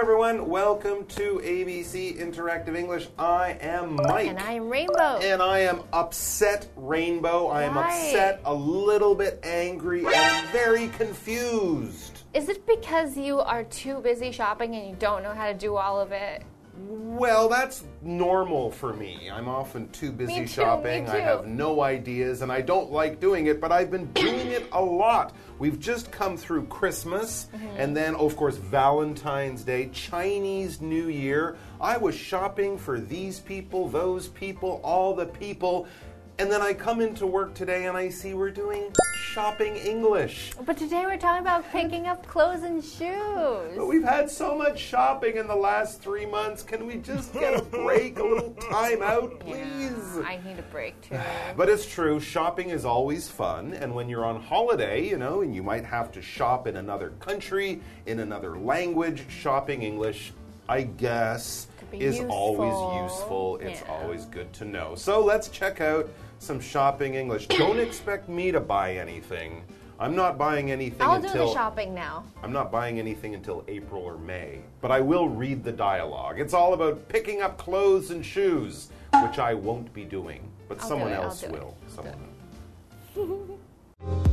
everyone. Welcome to ABC Interactive English. I am Mike. And I am Rainbow. And I am upset, Rainbow. I am Why? upset, a little bit angry, and very confused. Is it because you are too busy shopping and you don't know how to do all of it? Well, that's normal for me. I'm often too busy too, shopping. I have no ideas and I don't like doing it, but I've been doing it a lot. We've just come through Christmas Mm-hmm. and then, of course, Valentine's Day, Chinese New Year. I was shopping for these people, those people, all the people. And then I come into work today and I see we're doing shopping English. But today we're talking about picking up clothes and shoes. But we've had so much shopping in the last three months. Can we just get a break, a little time out, please? Yeah, I need a break too. But it's true, shopping is always fun. And when you're on holiday, you know, and you might have to shop in another country, in another language, shopping English, I guess, is always useful. useful. It's Yeah. always good to know. So let's check out some shopping English. Don't expect me to buy anything. I'm not buying anything I'll do until the shopping now. I'm not buying anything until April or May, but I will read the dialogue. It's all about picking up clothes and shoes, which I won't be doing, but I'll do someone it, I'll else do will. I'll do Someone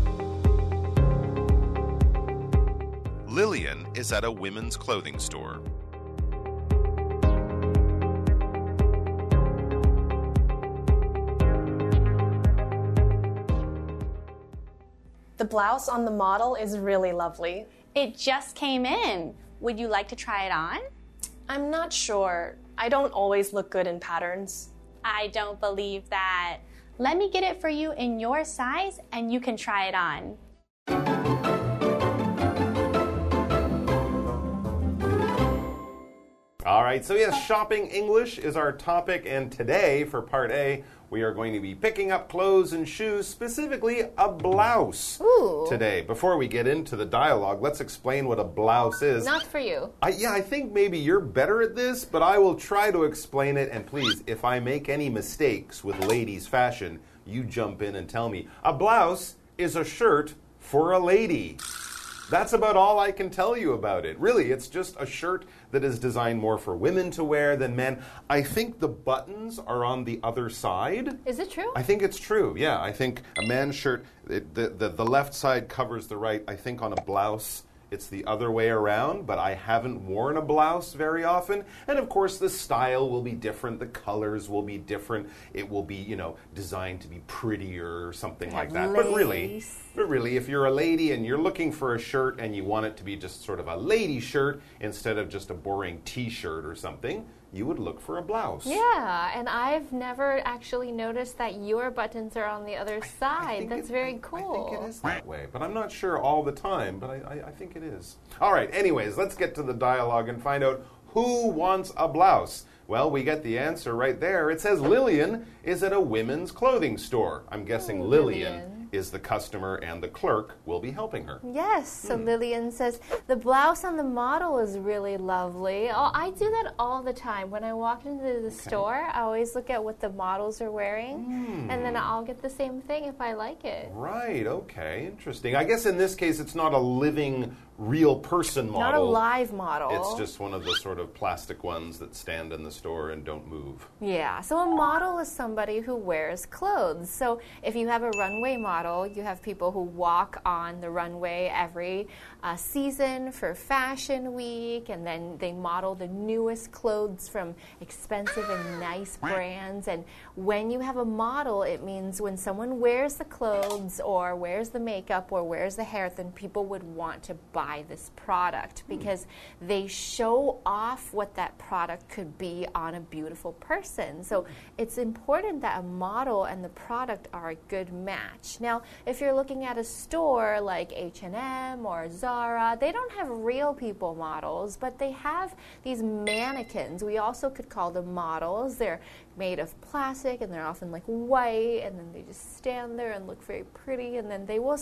Lillian is at a women's clothing store. The blouse on the model is really lovely. It just came in. Would you like to try it on? I'm not sure. I don't always look good in patterns. I don't believe that. Let me get it for you in your size and you can try it on. All right, so yes, shopping English is our topic, and today for part A, we are going to be picking up clothes and shoes, specifically a blouse. Ooh. Today, before we get into the dialogue, let's explain what a blouse is. Not for you. I, yeah, I think maybe you're better at this, but I will try to explain it. And please, if I make any mistakes with ladies' fashion, you jump in and tell me. A blouse is a shirt for a lady. That's about all I can tell you about it. Really, it's just a shirt that is designed more for women to wear than men. I think the buttons are on the other side. Is it true? I think it's true. Yeah, I think a man's shirt, it, the, the the left side covers the right. I think on a blouse, it's the other way around. But I haven't worn a blouse very often, and of course the style will be different. The colors will be different. It will be you know designed to be prettier or something like that. have But really. But really, if you're a lady and you're looking for a shirt and you want it to be just sort of a lady shirt instead of just a boring t shirt or something, you would look for a blouse. yeah, and I've never actually noticed that your buttons are on the other I side. think That's it- very I- cool. I think it is that way, but I'm not sure all the time, but I, I, I think it is. All right, anyways, let's get to the dialogue and find out who wants a blouse. Well, we get the answer right there. It says Lillian is at a women's clothing store. I'm guessing Lillian, Lillian. Is the customer and the clerk will be helping her. Yes, so Hmm. Lillian says the blouse on the model is really lovely. Oh, I do that all the time. When I walk into the store, I always look at what the models are wearing, and Hmm. then I'll get the same thing if I like it. Right, okay, interesting. I guess in this case it's not a living, real person model. Not a live model. It's just one of the sort of plastic ones that stand in the store and don't move. Yeah, so a model is somebody who wears clothes. So if you have a runway model, you have people who walk on the runway every uh, season for Fashion Week, and then they model the newest clothes from expensive and nice brands. And when you have a model, it means when someone wears the clothes or wears the makeup or wears the hair, then people would want to buy this product because they show off what that product could be on a beautiful person. So it's important that a model and the product are a good match. Now, if you're looking at a store like H&M or Zara, they don't have real people models, but they have these mannequins. We also could call them models. They're made of plastic and they're often like white and then they just stand there and look very pretty and then they will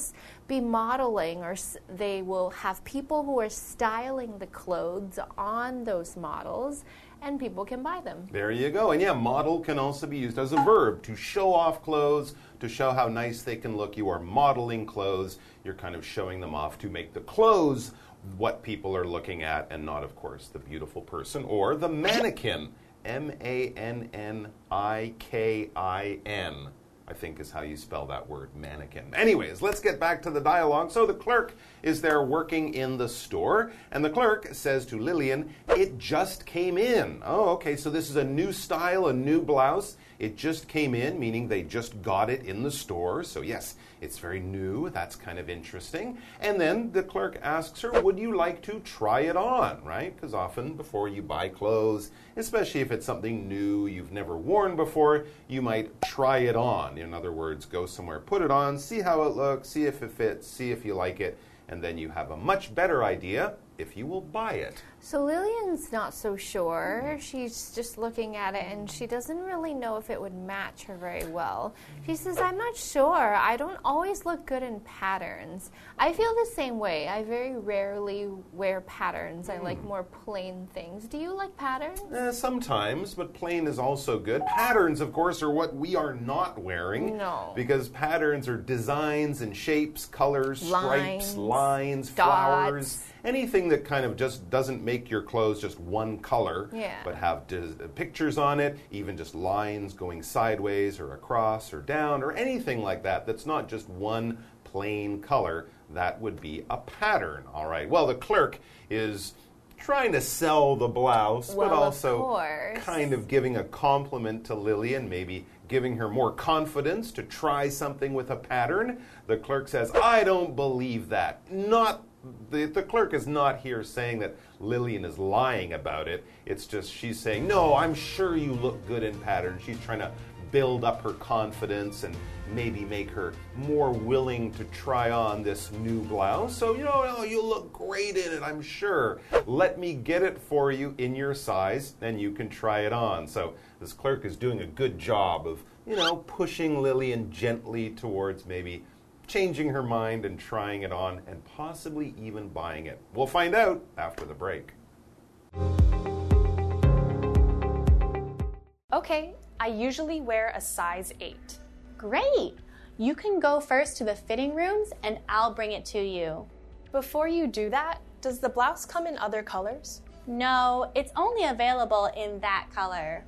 be modeling or they will have people who are styling the clothes on those models and people can buy them. There you go. And yeah, model can also be used as a verb to show off clothes, to show how nice they can look. You are modeling clothes. You're kind of showing them off to make the clothes what people are looking at and not, of course, the beautiful person or the mannequin. M A N N I K I N. I think is how you spell that word, mannequin. Anyways, let's get back to the dialogue. So the clerk is there working in the store, and the clerk says to Lillian, It just came in. Oh, okay, so this is a new style, a new blouse. It just came in, meaning they just got it in the store. So, yes, it's very new. That's kind of interesting. And then the clerk asks her, Would you like to try it on? Right? Because often before you buy clothes, especially if it's something new you've never worn before, you might try it on. In other words, go somewhere, put it on, see how it looks, see if it fits, see if you like it, and then you have a much better idea if you will buy it. So Lillian's not so sure. She's just looking at it and she doesn't really know if it would match her very well. She says, I'm not sure. I don't always look good in patterns. I feel the same way. I very rarely wear patterns. I like more plain things. Do you like patterns? Eh, sometimes, but plain is also good. Patterns, of course, are what we are not wearing. No. Because patterns are designs and shapes, colors, stripes, Lines, lines, flowers. Anything that kind of just doesn't make your clothes just one color, Yeah. but have pictures on it, even just lines going sideways or across or down or anything like that that's not just one plain color, that would be a pattern. All right. Well, the clerk is trying to sell the blouse, but Well, of also course. kind of giving a compliment to Lillian, maybe giving her more confidence to try something with a pattern. The clerk says, I don't believe that. Not the, the clerk is not here saying that Lillian is lying about it. It's just she's saying, No, I'm sure you look good in pattern. She's trying to build up her confidence and maybe make her more willing to try on this new blouse. So, you know, oh, you look great in it, I'm sure. Let me get it for you in your size and you can try it on. So, this clerk is doing a good job of, you know, pushing Lillian gently towards maybe changing her mind and trying it on and possibly even buying it. We'll find out after the break. Okay, I usually wear a size 8. Great! You can go first to the fitting rooms and I'll bring it to you. Before you do that, does the blouse come in other colors? No, it's only available in that color.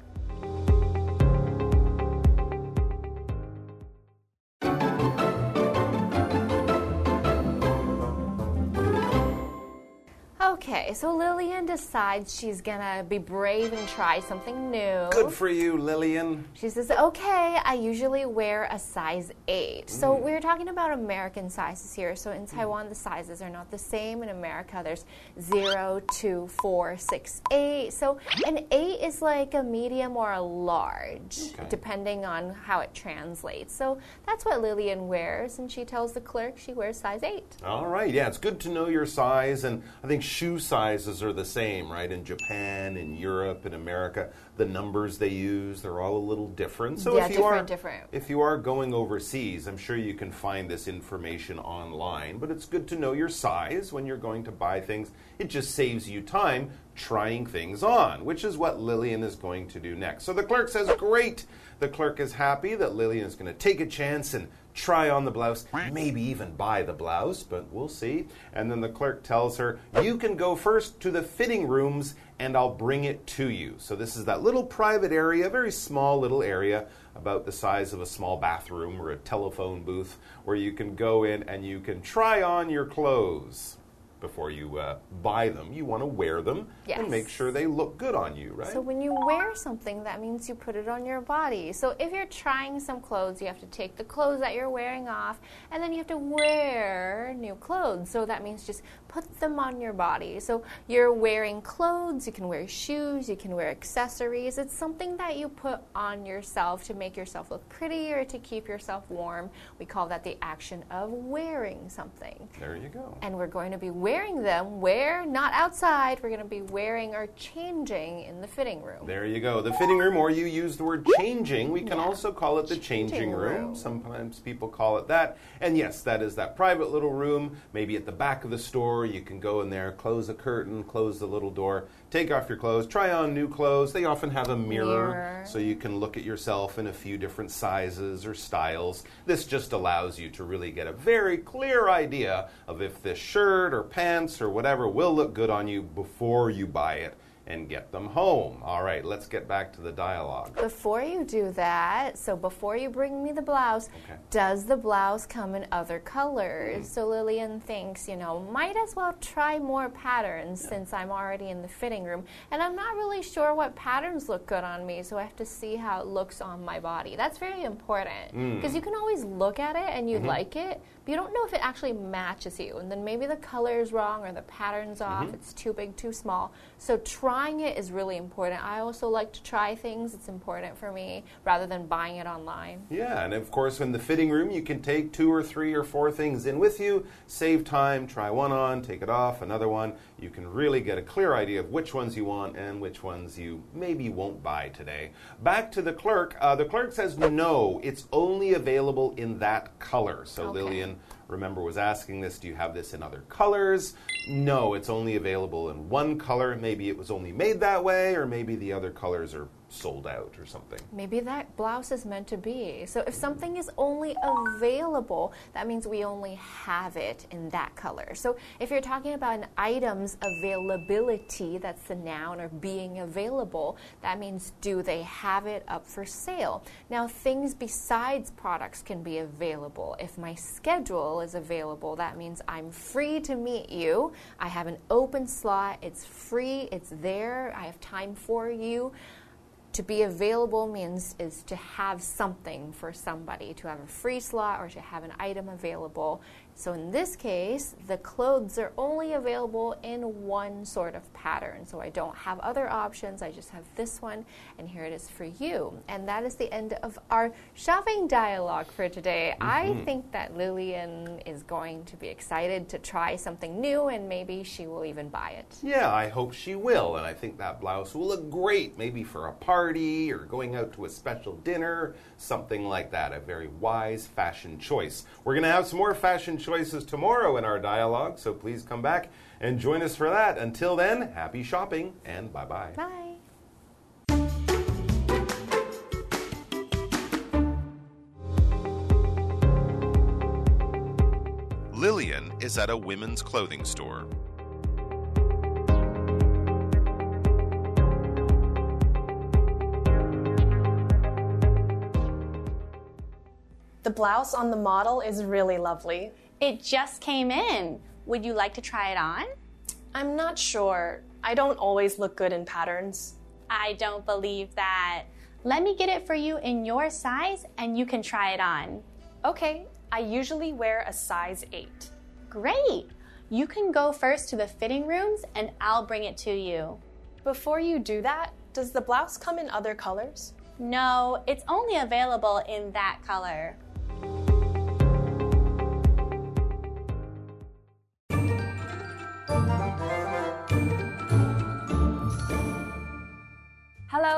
Okay, so Lillian decides she's gonna be brave and try something new. Good for you, Lillian. She says, okay, I usually wear a size 8. So Mm. we're talking about American sizes here. So in Taiwan, the sizes are not the same. In America, there's 0, 2, 4, 6, 8. So an 8 is like a medium or a large, Okay. depending on how it translates. So that's what Lillian wears, and she tells the clerk she wears size 8. All right, yeah, it's good to know your size, and I think shoe sizes are the same, right? In Japan, in Europe, in America, the numbers they use they're all a little different. So Yeah, if you are different, different. if you are going overseas, I'm sure you can find this information online. But it's good to know your size when you're going to buy things. It just saves you time trying things on, which is what Lillian is going to do next. So the clerk says, "Great." The clerk is happy that Lillian is going to take a chance and try on the blouse, maybe even buy the blouse, but we'll see. And then the clerk tells her, You can go first to the fitting rooms and I'll bring it to you. So this is that little private area, very small little area, about the size of a small bathroom or a telephone booth, where you can go in and you can try on your clothes. Before you uh, buy them, you want to wear them and make sure they look good on you, right? So when you wear something, that means you put it on your body. So if you're trying some clothes, you have to take the clothes that you're wearing off, and then you have to wear new clothes. So that means just put them on your body. So you're wearing clothes, you can wear shoes, you can wear accessories. It's something that you put on yourself to make yourself look pretty or to keep yourself warm. We call that the action of wearing something. there you go. And we're going to be wearing them where? Not outside. We're going to be wearing or changing in the fitting room. There you go. The fitting room, or you use the word changing. We can Yeah. also call it the changing, Changing room. room. Sometimes people call it that. And yes, that is that private little room, maybe at the back of the store. You can go in there, close the curtain, close the little door, take off your clothes, try on new clothes. They often have a mirror, Mirror. so you can look at yourself in a few different sizes or styles. This just allows you to really get a very clear idea of if this shirt or pants or whatever will look good on you before you buy it and get them home. All right, let's get back to the dialogue. Before you do that, so before you bring me the blouse, Okay. does the blouse come in other colors? Mm. So Lillian thinks, you know, might as well try more patterns since I'm already in the fitting room. And I'm not really sure what patterns look good on me, so I have to see how it looks on my body. That's very important mm. because you can always look at it and you mm-hmm. like it, you don't know if it actually matches you. And then maybe the color is wrong or the pattern's off, it's too big, too small. So trying it is really important. I also like to try things, it's important for me rather than buying it online. Yeah, and of course, in the fitting room, you can take two or three or four things in with you, save time, try one on, take it off, another one. You can really get a clear idea of which ones you want and which ones you maybe won't buy today. Back to the clerk. Uh, the clerk says no, it's only available in that color. So Okay. Lillian, remember, was asking this do you have this in other colors? No, it's only available in one color. Maybe it was only made that way, or maybe the other colors are sold out or something. Maybe that blouse is meant to be. So if something is only available, that means we only have it in that color. So if you're talking about an item's availability, that's the noun, or being available, that means do they have it up for sale? Now, things besides products can be available. If my schedule is available, that means I'm free to meet you. I have an open slot, it's free, it's there, I have time for you. To be available means is to have something for somebody, to have a free slot or to have an item available. So in this case, the clothes are only available in one sort of pattern. So I don't have other options, I just have this one, and here it is for you. And that is the end of our shopping dialogue for today. I mm-hmm. think that Lillian is going to be excited to try something new and maybe she will even buy it. Yeah, I hope she will. And I think that blouse will look great, maybe for a party or going out to a special dinner, something like that. A very wise fashion choice. We're going to have some more fashion choices tomorrow in our dialogue, so please come back and join us for that. Until then, happy shopping and bye bye. Bye. Lillian is at a women's clothing store. The blouse on the model is really lovely. It just came in. Would you like to try it on? I'm not sure. I don't always look good in patterns. I don't believe that. Let me get it for you in your size and you can try it on. Okay, I usually wear a size 8. Great! You can go first to the fitting rooms and I'll bring it to you. Before you do that, does the blouse come in other colors? No, it's only available in that color.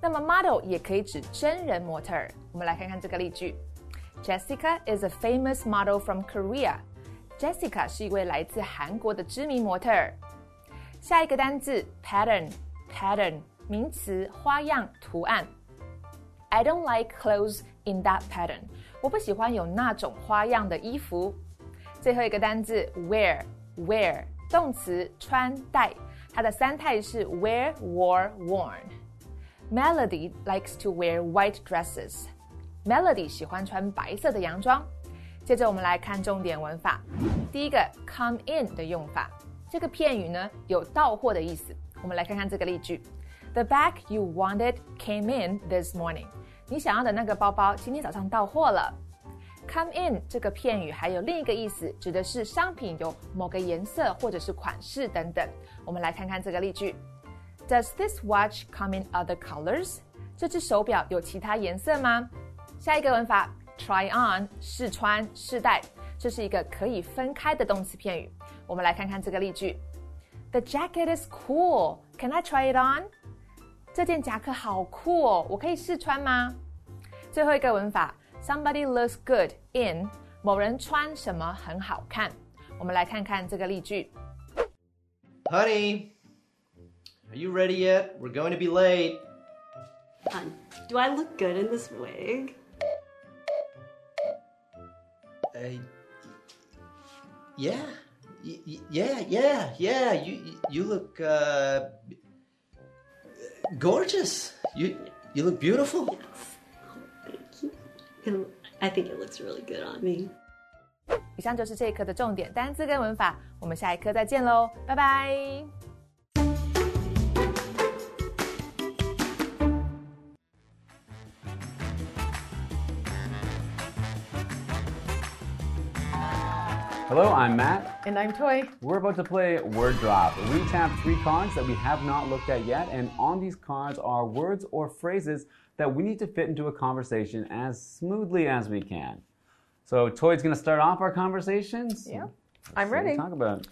那么 model 也可以指真人模特儿。我们来看看这个例句：Jessica is a famous model from Korea. Jessica 是一位来自韩国的知名模特儿。下一个单字 pattern，pattern 名词，花样、图案。I don't like clothes in that pattern. 我不喜欢有那种花样的衣服。最后一个单字 wear，wear 动词，穿戴，它的三态是 wear、wore、worn。 Melody likes to wear white dresses. Melody 喜欢穿白色的洋装。接着我们来看重点文法。第一个 come in 的用法，这个片语呢有到货的意思。我们来看看这个例句：The bag you wanted came in this morning. 你想要的那个包包今天早上到货了。Come in 这个片语还有另一个意思，指的是商品有某个颜色或者是款式等等。我们来看看这个例句 ：Does this watch come in other colors？这只手表有其他颜色吗？下一个文法 try on 试穿试戴，这是一个可以分开的动词片语。我们来看看这个例句 The jacket is cool. Can I try it on? 这件夹克好酷哦，我可以试穿吗？最后一个文法，Somebody looks good in 某人穿什么很好看。我们来看看这个例句。 Honey, are you ready yet? We're going to be late. Hon, do I look good in this wig? Uh, yeah, Y- y- yeah, yeah, yeah. You you- you look uh, gorgeous. You you look beautiful. Thank you. And I think it looks really good on me. 以上就是这一课的重点单词跟文法，我们下一课再见喽，拜拜。 Hello, I'm Matt. And I'm Toy. We're about to play Word Drop. We tap three cards that we have not looked at yet, and on these cards are words or phrases that we need to fit into a conversation as smoothly as we can. So, Toy's going to start off our conversations. Yeah. Let's I'm see what we ready. Talk about.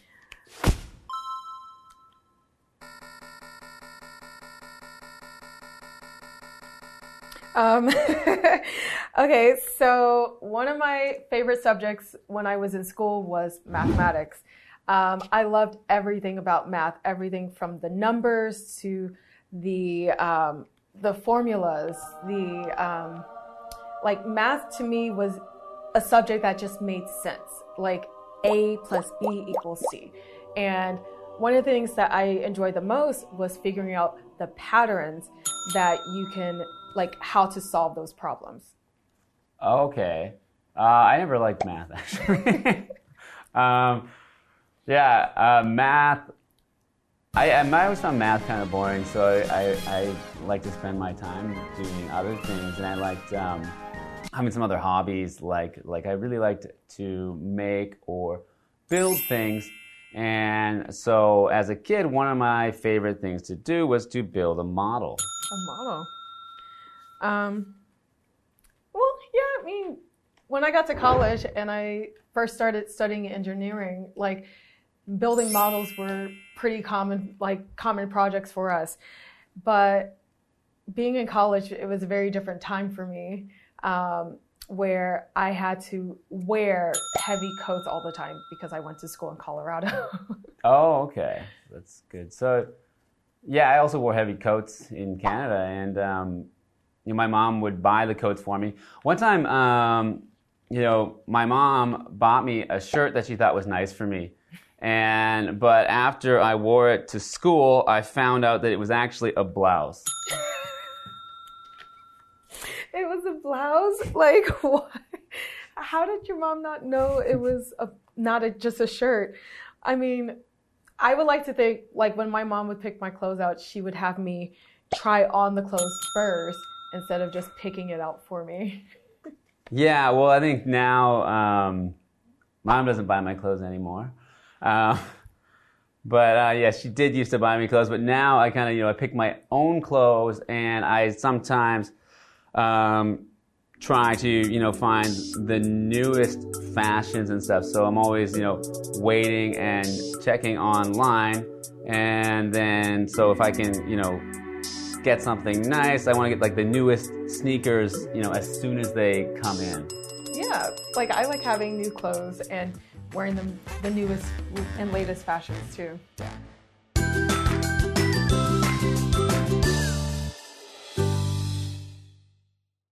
Um, okay, so one of my favorite subjects when I was in school was mathematics. Um, I loved everything about math, everything from the numbers to the um, the formulas. The um, like math to me was a subject that just made sense. Like A plus B equals C, and one of the things that I enjoyed the most was figuring out the patterns that you can like how to solve those problems. Okay. Uh, I never liked math, actually. um, yeah, uh, math. I, I always found math kind of boring, so I, I, I like to spend my time doing other things, and I liked um, having some other hobbies. Like, like I really liked to make or build things. And so, as a kid, one of my favorite things to do was to build a model. A model. Um, well, yeah, I mean, when I got to college and I first started studying engineering, like building models were pretty common, like common projects for us. But being in college, it was a very different time for me. Um, where I had to wear heavy coats all the time because I went to school in Colorado. Oh, okay. That's good. So, yeah, I also wore heavy coats in Canada, and um, know, my mom would buy the coats for me. One time, um, you know, my mom bought me a shirt that she thought was nice for me, and but after I wore it to school, I found out that it was actually a blouse. it was a blouse? Like? How did your mom not know it was a, not a, just a shirt? I mean, I would like to think, like, when my mom would pick my clothes out, she would have me try on the clothes first instead of just picking it out for me. Yeah, well, I think now um, mom doesn't buy my clothes anymore. Uh, but uh, yeah, she did used to buy me clothes, but now I kind of, you know, I pick my own clothes and I sometimes um, try to, you know, find the newest fashions and stuff. So I'm always, you know, waiting and checking online. And then, so if I can, you know, get something nice, I want to get like the newest sneakers, you know, as soon as they come in. Yeah, like, I like having new clothes and wearing them the newest and latest fashions too. Yeah.